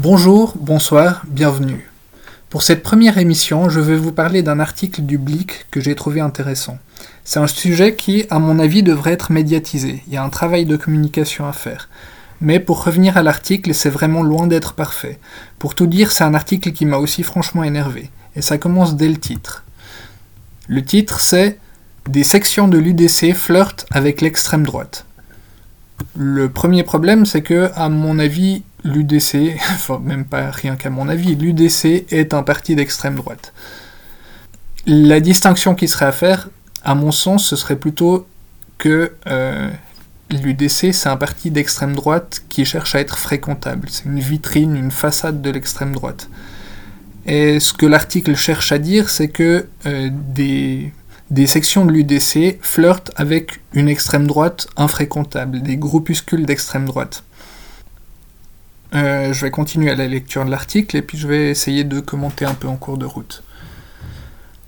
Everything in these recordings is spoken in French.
Bonjour, bonsoir, bienvenue. Pour cette première émission, je vais vous parler d'un article du Blick que j'ai trouvé intéressant. C'est un sujet qui, à mon avis, devrait être médiatisé. Il y a un travail de communication à faire. Mais pour revenir à l'article, c'est vraiment loin d'être parfait. Pour tout dire, c'est un article qui m'a aussi franchement énervé. Et ça commence dès le titre. Le titre, c'est Des sections de l'UDC flirtent avec l'extrême droite. Le premier problème, c'est que, à mon avis, l'UDC, enfin même pas rien qu'à mon avis, l'UDC est un parti d'extrême droite. La distinction qui serait à faire, à mon sens, ce serait plutôt que euh, l'UDC, c'est un parti d'extrême droite qui cherche à être fréquentable. C'est une vitrine, une façade de l'extrême droite. Et ce que l'article cherche à dire, c'est que euh, des, des sections de l'UDC flirtent avec une extrême droite infréquentable, des groupuscules d'extrême droite. Euh, je vais continuer à la lecture de l'article et puis je vais essayer de commenter un peu en cours de route.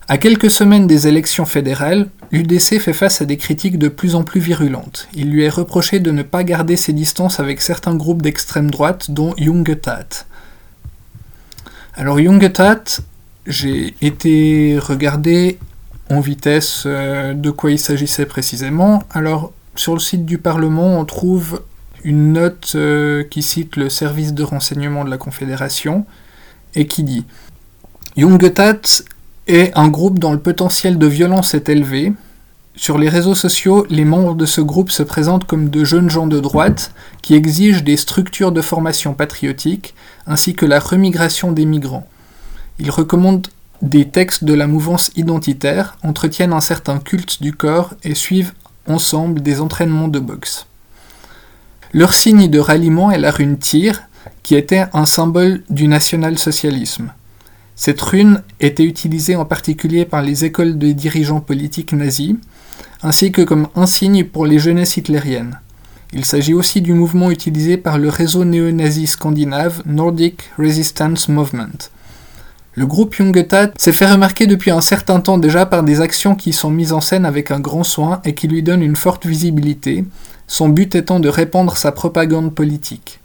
À quelques semaines des élections fédérales, l'UDC fait face à des critiques de plus en plus virulentes. Il lui est reproché de ne pas garder ses distances avec certains groupes d'extrême droite, dont Jungetat. Alors Jungetat, j'ai été regarder en vitesse euh, de quoi il s'agissait précisément. Alors sur le site du Parlement, on trouve une note euh, qui cite le service de renseignement de la Confédération et qui dit Jungetat est un groupe dont le potentiel de violence est élevé. Sur les réseaux sociaux, les membres de ce groupe se présentent comme de jeunes gens de droite qui exigent des structures de formation patriotique ainsi que la remigration des migrants. Ils recommandent des textes de la mouvance identitaire, entretiennent un certain culte du corps et suivent ensemble des entraînements de boxe. Leur signe de ralliement est la rune Tyr, qui était un symbole du national-socialisme. Cette rune était utilisée en particulier par les écoles de dirigeants politiques nazis, ainsi que comme insigne pour les jeunesses hitlériennes. Il s'agit aussi du mouvement utilisé par le réseau néo-nazi scandinave Nordic Resistance Movement. Le groupe Jungetat s'est fait remarquer depuis un certain temps déjà par des actions qui sont mises en scène avec un grand soin et qui lui donnent une forte visibilité, son but étant de répandre sa propagande politique.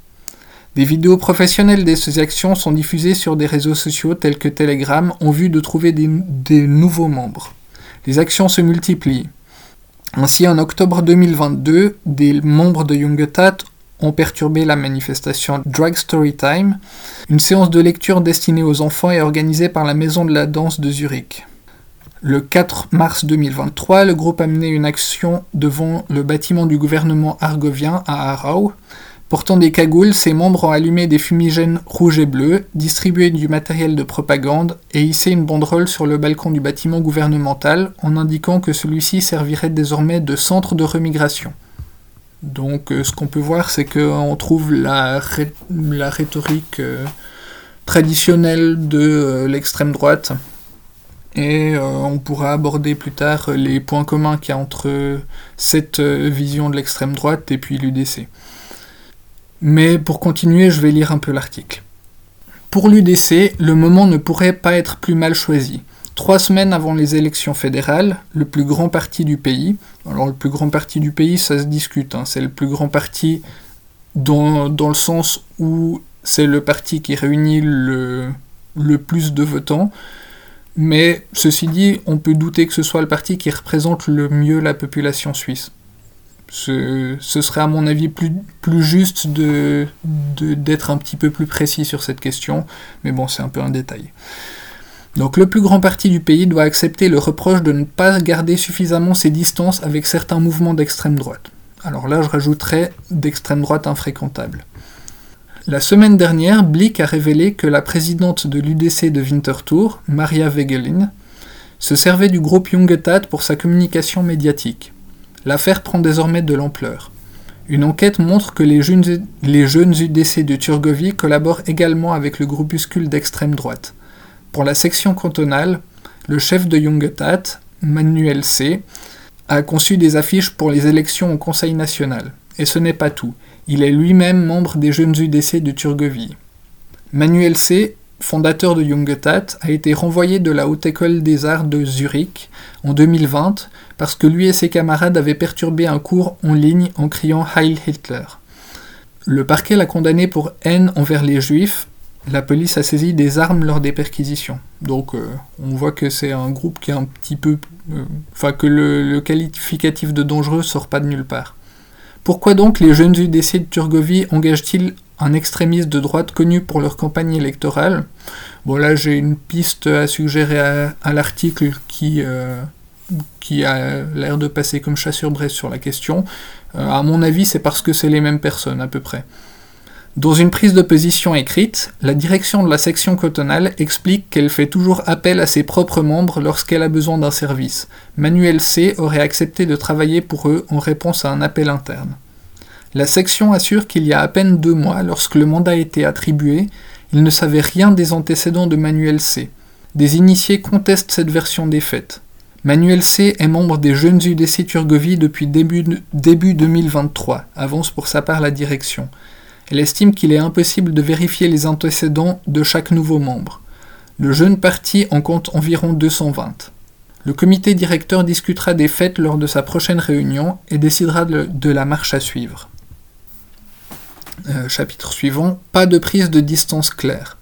Des vidéos professionnelles de ces actions sont diffusées sur des réseaux sociaux tels que Telegram en vue de trouver des, nouveaux membres. Les actions se multiplient. Ainsi, en octobre 2022, des membres de Jungetat ont perturbé la manifestation Drag Story Time, une séance de lecture destinée aux enfants et organisée par la Maison de la Danse de Zurich. Le 4 mars 2023, le groupe a mené une action devant le bâtiment du gouvernement argovien à Arau. Portant des cagoules, ses membres ont allumé des fumigènes rouges et bleus, distribué du matériel de propagande et hissé une banderole sur le balcon du bâtiment gouvernemental en indiquant que celui-ci servirait désormais de centre de remigration. Donc euh, ce qu'on peut voir, c'est qu'on trouve la, rhétorique euh, traditionnelle de euh, l'extrême droite, et euh, on pourra aborder plus tard les points communs qu'il y a entre cette euh, vision de l'extrême droite et puis l'UDC. Mais pour continuer, je vais lire un peu l'article. Pour l'UDC, le moment ne pourrait pas être plus mal choisi. Trois semaines avant les élections fédérales, le plus grand parti du pays, alors le plus grand parti du pays, ça se discute, hein, c'est le plus grand parti dans, dans le sens où c'est le parti qui réunit le, le plus de votants, mais ceci dit, on peut douter que ce soit le parti qui représente le mieux la population suisse. Ce, serait à mon avis plus, juste d'être de, un petit peu plus précis sur cette question, mais bon, c'est un peu un détail. Donc le plus grand parti du pays doit accepter le reproche de ne pas garder suffisamment ses distances avec certains mouvements d'extrême droite. Alors là, je rajouterais d'extrême droite infréquentable. La semaine dernière, Blick a révélé que la présidente de l'UDC de Winterthur, Maria Wegelin, se servait du groupe Jungetat pour sa communication médiatique. L'affaire prend désormais de l'ampleur. Une enquête montre que les jeunes, les jeunes UDC de Turgovie collaborent également avec le groupuscule d'extrême droite. Pour la section cantonale, le chef de Jungetat, Manuel C., a conçu des affiches pour les élections au Conseil national. Et ce n'est pas tout. Il est lui-même membre des jeunes UDC de Turgovie. Manuel C., fondateur de Jungetat, a été renvoyé de la Haute École des Arts de Zurich en 2020 parce que lui et ses camarades avaient perturbé un cours en ligne en criant Heil Hitler. Le parquet l'a condamné pour haine envers les juifs la police a saisi des armes lors des perquisitions. Donc euh, on voit que c'est un groupe qui est un petit peu... euh, Enfin que le, qualificatif de dangereux sort pas de nulle part. Pourquoi donc les jeunes UDC de Turgovie engagent-ils un extrémiste de droite connu pour leur campagne électorale? Bon là j'ai une piste à suggérer à, l'article qui, euh, qui a l'air de passer comme braise sur la question. Euh, à mon avis c'est parce que c'est les mêmes personnes à peu près. Dans une prise de position écrite, la direction de la section cotonale explique qu'elle fait toujours appel à ses propres membres lorsqu'elle a besoin d'un service. Manuel C aurait accepté de travailler pour eux en réponse à un appel interne. La section assure qu'il y a à peine deux mois, lorsque le mandat a été attribué, il ne savait rien des antécédents de Manuel C. Des initiés contestent cette version des faits. Manuel C est membre des Jeunes UDC Turgovie depuis début, début 2023, avance pour sa part la direction. Elle estime qu'il est impossible de vérifier les antécédents de chaque nouveau membre. Le jeune parti en compte environ 220. Le comité directeur discutera des faits lors de sa prochaine réunion et décidera de, la marche à suivre. Euh, chapitre suivant, pas de prise de distance claire.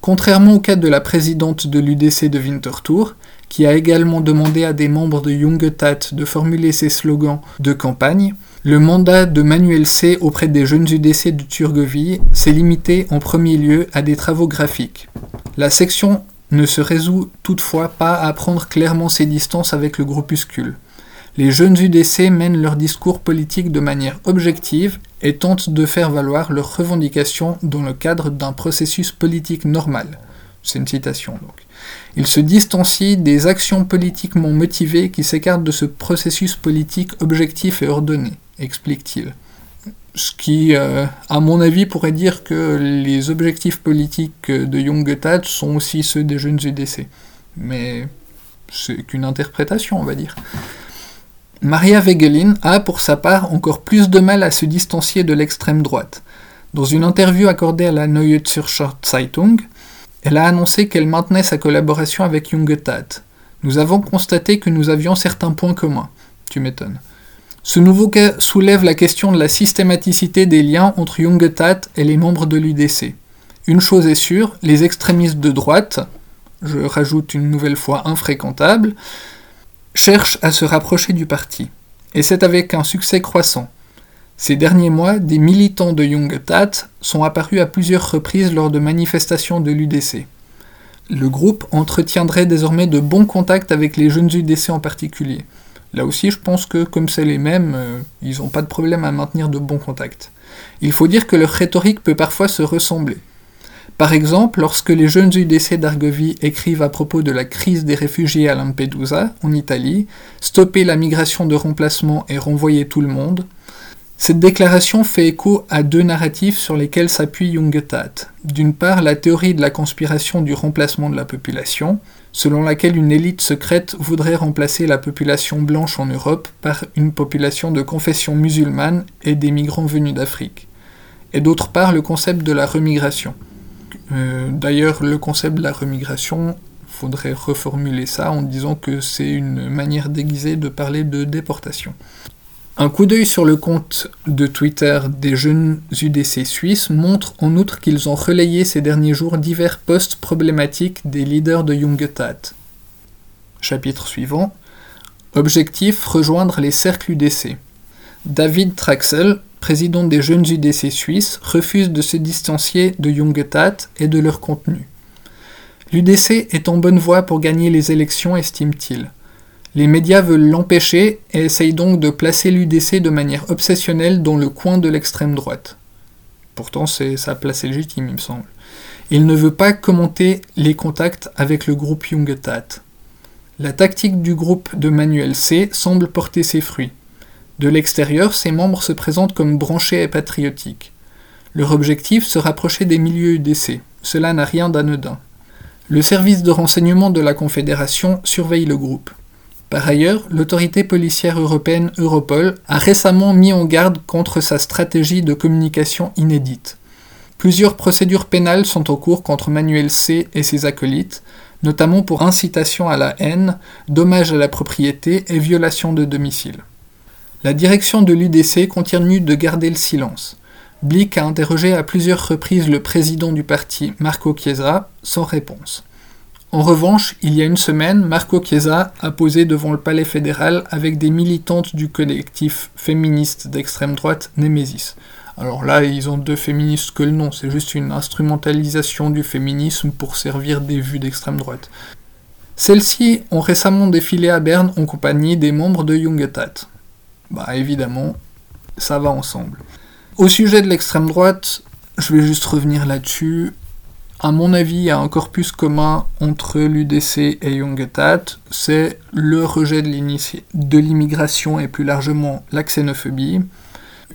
Contrairement au cas de la présidente de l'UDC de Winterthur, qui a également demandé à des membres de Jungetat de formuler ses slogans de campagne, le mandat de Manuel C auprès des jeunes UDC de Turgovie s'est limité en premier lieu à des travaux graphiques. La section ne se résout toutefois pas à prendre clairement ses distances avec le groupuscule. Les jeunes UDC mènent leur discours politique de manière objective et tentent de faire valoir leurs revendications dans le cadre d'un processus politique normal. C'est une citation donc. Ils se distancient des actions politiquement motivées qui s'écartent de ce processus politique objectif et ordonné, explique-t-il. Ce qui, euh, à mon avis, pourrait dire que les objectifs politiques de Jungetat sont aussi ceux des jeunes UDC. Mais c'est qu'une interprétation, on va dire. Maria Wegelin a, pour sa part, encore plus de mal à se distancier de l'extrême droite. Dans une interview accordée à la Neue Zürcher Zeitung, elle a annoncé qu'elle maintenait sa collaboration avec Jungetat. Nous avons constaté que nous avions certains points communs. Tu m'étonnes. Ce nouveau cas soulève la question de la systématicité des liens entre Jungetat et les membres de l'UDC. Une chose est sûre, les extrémistes de droite, je rajoute une nouvelle fois infréquentables, cherchent à se rapprocher du parti. Et c'est avec un succès croissant. Ces derniers mois, des militants de Jungetat sont apparus à plusieurs reprises lors de manifestations de l'UDC. Le groupe entretiendrait désormais de bons contacts avec les jeunes UDC en particulier. Là aussi, je pense que comme c'est les mêmes, euh, ils n'ont pas de problème à maintenir de bons contacts. Il faut dire que leur rhétorique peut parfois se ressembler. Par exemple, lorsque les jeunes UDC d'Argovie écrivent à propos de la crise des réfugiés à Lampedusa, en Italie, stopper la migration de remplacement et renvoyer tout le monde, cette déclaration fait écho à deux narratifs sur lesquels s'appuie Jungetat. D'une part, la théorie de la conspiration du remplacement de la population, selon laquelle une élite secrète voudrait remplacer la population blanche en Europe par une population de confession musulmane et des migrants venus d'Afrique. Et d'autre part, le concept de la remigration. Euh, D'ailleurs, le concept de la remigration, faudrait reformuler ça en disant que c'est une manière déguisée de parler de déportation. Un coup d'œil sur le compte de Twitter des jeunes UDC suisses montre en outre qu'ils ont relayé ces derniers jours divers posts problématiques des leaders de Jungetat. Chapitre suivant. Objectif rejoindre les cercles UDC. David Traxel, président des jeunes UDC suisses, refuse de se distancier de Jungetat et de leur contenu. L'UDC est en bonne voie pour gagner les élections, estime-t-il. Les médias veulent l'empêcher et essayent donc de placer l'UDC de manière obsessionnelle dans le coin de l'extrême droite. Pourtant, c'est sa place légitime, il me semble. Il ne veut pas commenter les contacts avec le groupe Jungetat. La tactique du groupe de Manuel C semble porter ses fruits. De l'extérieur, ses membres se présentent comme branchés et patriotiques. Leur objectif, se rapprocher des milieux UDC. Cela n'a rien d'anodin. Le service de renseignement de la Confédération surveille le groupe. Par ailleurs, l'autorité policière européenne Europol a récemment mis en garde contre sa stratégie de communication inédite. Plusieurs procédures pénales sont en cours contre Manuel C et ses acolytes, notamment pour incitation à la haine, dommage à la propriété et violation de domicile. La direction de l'UDC continue de garder le silence. Blick a interrogé à plusieurs reprises le président du parti, Marco Chiesa, sans réponse. En revanche, il y a une semaine, Marco Chiesa a posé devant le palais fédéral avec des militantes du collectif féministe d'extrême droite Nemesis. Alors là, ils ont deux féministes que le nom, c'est juste une instrumentalisation du féminisme pour servir des vues d'extrême droite. Celles-ci ont récemment défilé à Berne en compagnie des membres de Jungetat. Bah évidemment, ça va ensemble. Au sujet de l'extrême droite, je vais juste revenir là-dessus. À mon avis, il y a un corpus commun entre l'UDC et Jungetat, c'est le rejet de l'immigration et plus largement la xénophobie,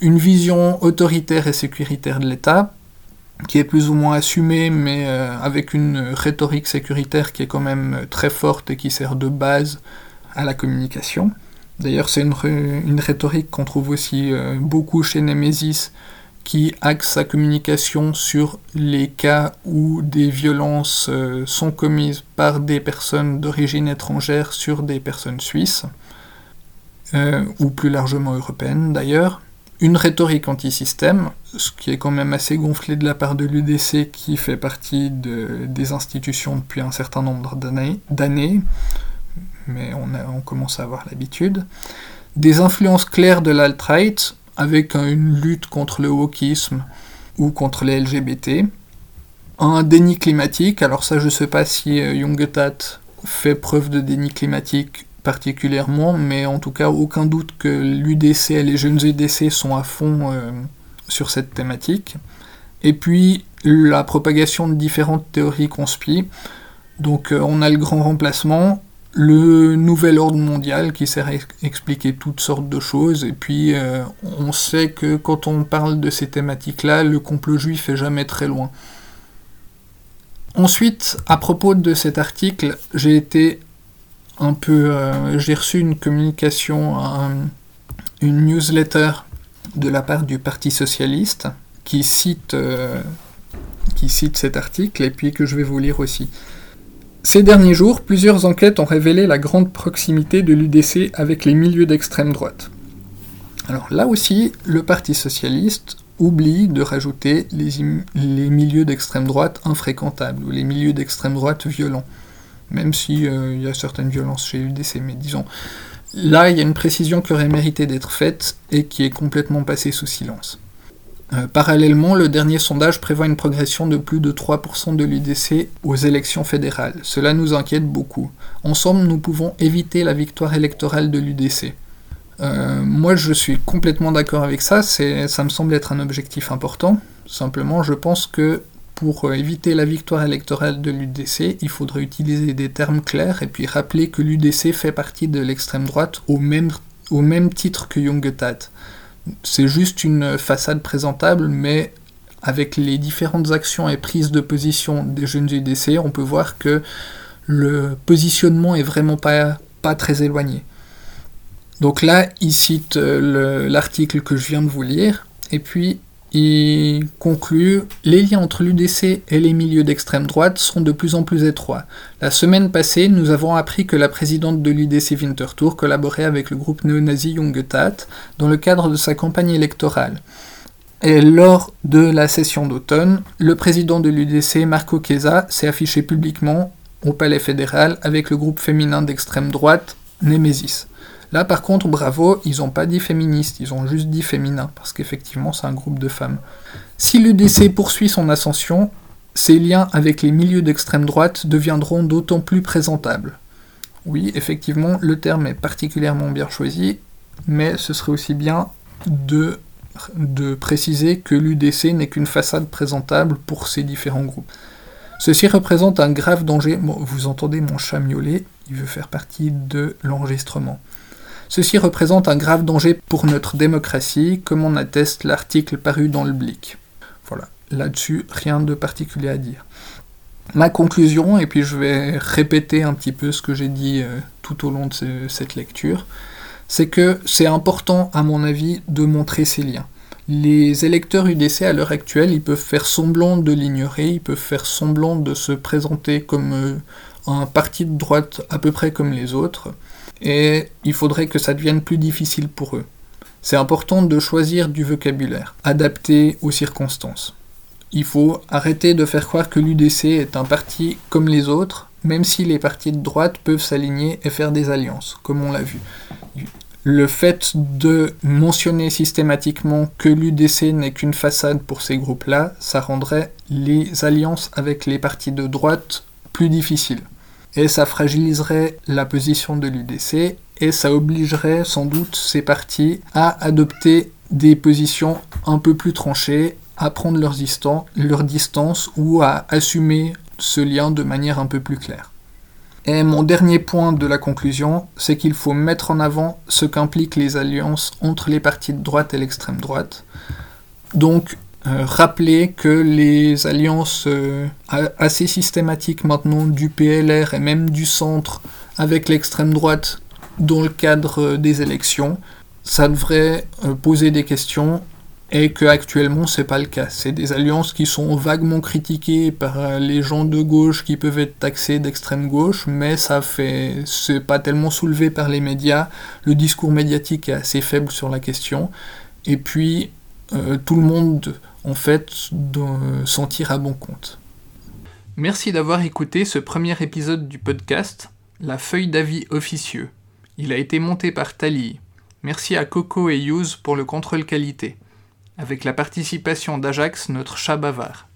une vision autoritaire et sécuritaire de l'État, qui est plus ou moins assumée, mais euh, avec une rhétorique sécuritaire qui est quand même très forte et qui sert de base à la communication. D'ailleurs, c'est une, rhétorique qu'on trouve aussi euh, beaucoup chez Nemesis, qui axe sa communication sur les cas où des violences euh, sont commises par des personnes d'origine étrangère sur des personnes suisses, euh, ou plus largement européennes d'ailleurs. Une rhétorique anti-système, ce qui est quand même assez gonflé de la part de l'UDC qui fait partie des institutions depuis un certain nombre d'années mais on, commence à avoir l'habitude. Des influences claires de l'alt-right, avec une lutte contre le wokisme ou contre les LGBT. Un déni climatique, alors ça je sais pas si euh, fait preuve de déni climatique particulièrement, mais en tout cas aucun doute que l'UDC et les jeunes UDC sont à fond euh, sur cette thématique. Et puis la propagation de différentes théories conspi. Donc euh, on a le grand remplacement, le nouvel ordre mondial qui sert à expliquer toutes sortes de choses, et puis euh, on sait que quand on parle de ces thématiques-là, le complot juif est jamais très loin. Ensuite, à propos de cet article, j'ai été un peu... Euh, j'ai reçu une communication, une newsletter de la part du Parti Socialiste qui cite, euh, qui cite cet article, et puis que je vais vous lire aussi. Ces derniers jours, plusieurs enquêtes ont révélé la grande proximité de l'UDC avec les milieux d'extrême droite. Alors là aussi, le Parti socialiste oublie de rajouter les, milieux d'extrême droite infréquentables, ou les milieux d'extrême droite violents, même s'il euh, y a certaines violences chez l'UDC, mais disons, là il y a une précision qui aurait mérité d'être faite et qui est complètement passée sous silence. Euh, parallèlement, le dernier sondage prévoit une progression de plus de 3% de l'UDC aux élections fédérales. Cela nous inquiète beaucoup. Ensemble, nous pouvons éviter la victoire électorale de l'UDC. Euh, moi, je suis complètement d'accord avec ça, ça me semble être un objectif important. Simplement, je pense que pour euh, éviter la victoire électorale de l'UDC, il faudrait utiliser des termes clairs et puis rappeler que l'UDC fait partie de l'extrême droite au même, au même titre que Jungetat c'est juste une façade présentable, mais avec les différentes actions et prises de position des jeunes UDC, on peut voir que le positionnement est vraiment pas, pas très éloigné. Donc là, il cite euh, l'article que je viens de vous lire, et puis il conclut Les liens entre l'UDC et les milieux d'extrême droite sont de plus en plus étroits. La semaine passée, nous avons appris que la présidente de l'UDC Winterthur collaborait avec le groupe néo-nazi Jungetat dans le cadre de sa campagne électorale. Et lors de la session d'automne, le président de l'UDC, Marco Chiesa, s'est affiché publiquement au palais fédéral avec le groupe féminin d'extrême droite Nemesis. Là, par contre, bravo, ils n'ont pas dit féministes, ils ont juste dit féminin, parce qu'effectivement, c'est un groupe de femmes. Si l'UDC poursuit son ascension, ses liens avec les milieux d'extrême droite deviendront d'autant plus présentables. Oui, effectivement, le terme est particulièrement bien choisi, mais ce serait aussi bien de, de préciser que l'UDC n'est qu'une façade présentable pour ces différents groupes. Ceci représente un grave danger. vous entendez mon chat miauler, il veut faire partie de l'enregistrement. Ceci représente un grave danger pour notre démocratie, comme en atteste l'article paru dans le Blick. Voilà, là-dessus, rien de particulier à dire. Ma conclusion, et puis je vais répéter un petit peu ce que j'ai dit euh, tout au long de cette lecture, c'est que c'est important, à mon avis, de montrer ces liens. Les électeurs UDC à l'heure actuelle, ils peuvent faire semblant de l'ignorer, ils peuvent faire semblant de se présenter comme euh, un parti de droite à peu près comme les autres, et il faudrait que ça devienne plus difficile pour eux. C'est important de choisir du vocabulaire, adapté aux circonstances. Il faut arrêter de faire croire que l'UDC est un parti comme les autres, même si les partis de droite peuvent s'aligner et faire des alliances, comme on l'a vu. Le fait de mentionner systématiquement que l'UDC n'est qu'une façade pour ces groupes-là, ça rendrait les alliances avec les partis de droite plus difficiles. Et ça fragiliserait la position de l'UDC et ça obligerait sans doute ces partis à adopter des positions un peu plus tranchées, à prendre leur, distance ou à assumer ce lien de manière un peu plus claire. Et mon dernier point de la conclusion, c'est qu'il faut mettre en avant ce qu'impliquent les alliances entre les partis de droite et l'extrême droite. Donc, euh, rappeler que les alliances euh, assez systématiques maintenant du PLR et même du centre avec l'extrême droite dans le cadre des élections, ça devrait euh, poser des questions et que actuellement c'est pas le cas. C'est des alliances qui sont vaguement critiquées par euh, les gens de gauche qui peuvent être taxés d'extrême gauche, mais ça fait c'est pas tellement soulevé par les médias. Le discours médiatique est assez faible sur la question, et puis euh, tout le monde en fait s'en tire à bon compte. Merci d'avoir écouté ce premier épisode du podcast, La feuille d'avis officieux. Il a été monté par Tali. Merci à Coco et Use pour le contrôle qualité avec la participation d'Ajax, notre chat bavard.